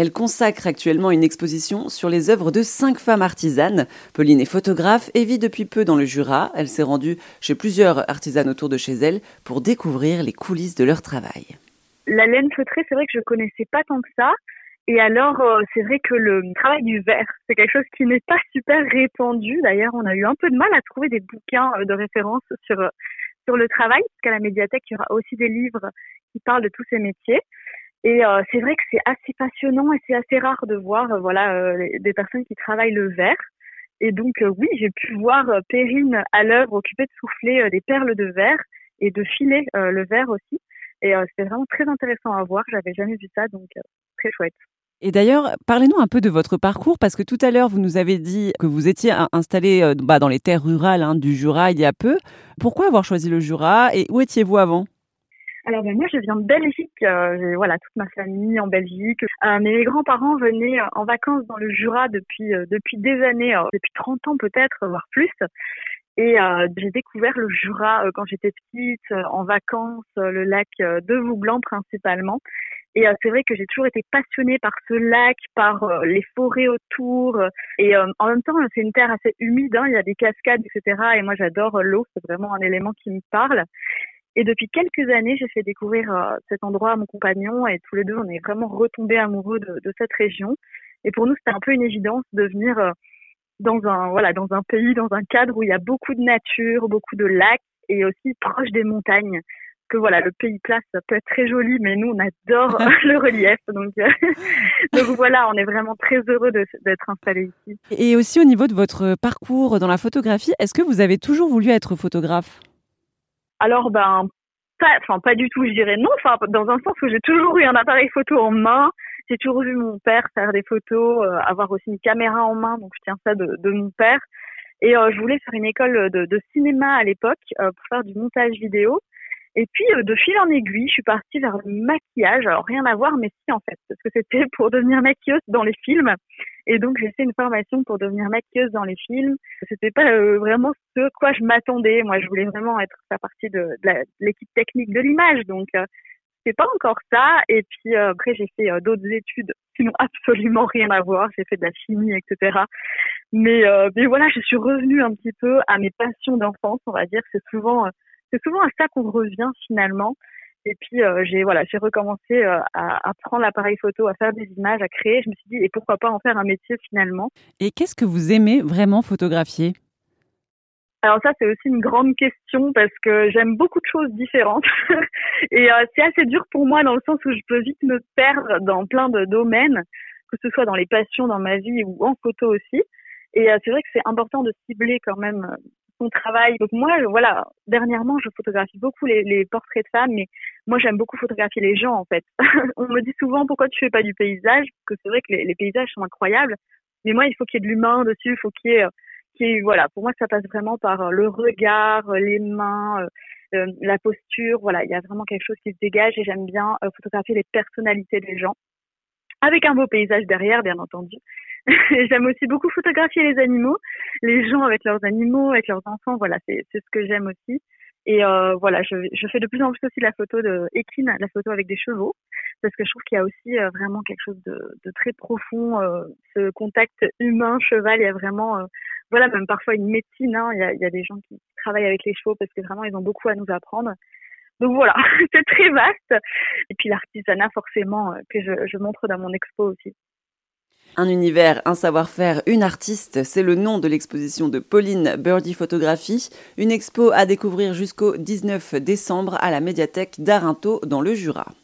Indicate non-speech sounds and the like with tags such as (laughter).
Elle consacre actuellement une exposition sur les œuvres de cinq femmes artisanes. Pauline est photographe et vit depuis peu dans le Jura. Elle s'est rendue chez plusieurs artisanes autour de chez elle pour découvrir les coulisses de leur travail. La laine feutrée, c'est vrai que je connaissais pas tant que ça. Et alors, euh, c'est vrai que le travail du verre, c'est quelque chose qui n'est pas super répandu. D'ailleurs, on a eu un peu de mal à trouver des bouquins euh, de référence sur euh, sur le travail, parce qu'à la médiathèque, il y aura aussi des livres qui parlent de tous ces métiers. Et c'est vrai que c'est assez passionnant et c'est assez rare de voir, voilà, des personnes qui travaillent le verre. Et donc, oui, j'ai pu voir Perrine à l'œuvre occupée de souffler des perles de verre et de filer le verre aussi. Et c'était vraiment très intéressant à voir. J'avais jamais vu ça, donc très chouette. Et d'ailleurs, parlez-nous un peu de votre parcours, parce que tout à l'heure, vous nous avez dit que vous étiez installé euh, bah, dans les terres rurales hein, du Jura il y a peu. Pourquoi avoir choisi le Jura et où étiez-vous avant? Alors ben, moi je viens de Belgique, euh, voilà toute ma famille en Belgique. Euh, mes grands-parents venaient en vacances dans le Jura depuis depuis des années, depuis 30 ans peut-être, voire plus. Et j'ai découvert le Jura quand j'étais petite, en vacances, le lac de Vouglan principalement. Et euh, c'est vrai que j'ai toujours été passionnée par ce lac, par euh, les forêts autour. Et euh, en même temps, c'est une terre assez humide. Hein, il y a des cascades, etc. Et moi, j'adore l'eau. C'est vraiment un élément qui me parle. Et depuis quelques années, j'ai fait découvrir cet endroit à mon compagnon. Et tous les deux, on est vraiment retombés amoureux de, de cette région. Et pour nous, c'était un peu une évidence de venir dans un voilà dans un pays, dans un cadre où il y a beaucoup de nature, beaucoup de lacs et aussi proche des montagnes que voilà, le pays plat, ça peut être très joli, mais nous, on adore (laughs) (laughs) le relief. Donc, euh, (laughs) donc voilà, on est vraiment très heureux d'être installés ici. Et aussi au niveau de votre parcours dans la photographie, est-ce que vous avez toujours voulu être photographe? Alors, ben, pas, enfin, pas du tout, je dirais non. Enfin, dans un sens où j'ai toujours eu un appareil photo en main. J'ai toujours vu mon père faire des photos, euh, avoir aussi une caméra en main, donc je tiens ça de, de mon père. Et euh, je voulais faire une école de, de cinéma à l'époque pour faire du montage vidéo. Et puis, euh, de fil en aiguille, je suis partie vers le maquillage. Alors, rien à voir, mais si, en fait, parce que c'était (laughs) pour devenir maquilleuse dans les films. Et donc, j'ai fait une formation pour devenir maquilleuse dans les films. C'était pas euh, vraiment ce quoi je m'attendais. Moi, je voulais vraiment être faire partie de, l'équipe technique de l'image. Donc, euh, c'est pas encore ça. Et puis, après, j'ai fait d'autres études qui n'ont (laughs) absolument rien à voir. J'ai fait de la chimie, etc. Mais, mais voilà, je suis revenue un petit peu à mes passions d'enfance, on va dire. C'est souvent c'est souvent à ça qu'on revient finalement. Et puis euh, j'ai voilà, j'ai recommencé euh, à, à, prendre l'appareil photo, à faire des images, à créer. Je me suis dit et pourquoi pas en faire un métier finalement. Et qu'est-ce que vous aimez vraiment photographier? Alors ça, c'est aussi une grande question parce que j'aime beaucoup de choses différentes (laughs) et euh, c'est assez dur pour moi dans le sens où je peux vite me perdre dans plein de domaines, que ce soit dans les passions dans ma vie ou en photo aussi. Et c'est vrai que c'est important de cibler quand même son travail. Donc moi, voilà, dernièrement, je photographie beaucoup les, les portraits de femmes, mais moi, j'aime beaucoup photographier les gens, en fait. (laughs) On me dit souvent pourquoi tu fais pas du paysage, parce que c'est vrai que les, paysages sont incroyables, mais moi, il faut qu'il y ait de l'humain dessus, il faut qu'il y ait, ait, voilà, pour moi, ça passe vraiment par le regard, les mains, euh, la posture, voilà, il y a vraiment quelque chose qui se dégage et j'aime bien euh, photographier les personnalités des gens avec un beau paysage derrière, bien entendu. (laughs) j'aime aussi beaucoup photographier les animaux, les gens avec leurs animaux, avec leurs enfants. Voilà, c'est ce que j'aime aussi. Et euh, voilà, je, je, fais de plus en plus aussi la photo de équine, la photo avec des chevaux, parce que je trouve qu'il y a aussi euh, vraiment quelque chose de, de très profond, euh, ce contact humain-cheval. Il y a vraiment, euh, voilà, même parfois une médecine. Hein, il, y a, il y a des gens qui travaillent avec les chevaux parce que vraiment ils ont beaucoup à nous apprendre. Donc voilà, (laughs) c'est très vaste. Et puis l'artisanat forcément que je, je montre dans mon expo aussi. Un univers, un savoir-faire, une artiste, c'est le nom de l'exposition de Pauline Birdie Photographie, une expo à découvrir jusqu'au 19 décembre à la médiathèque d'Arinto dans le Jura.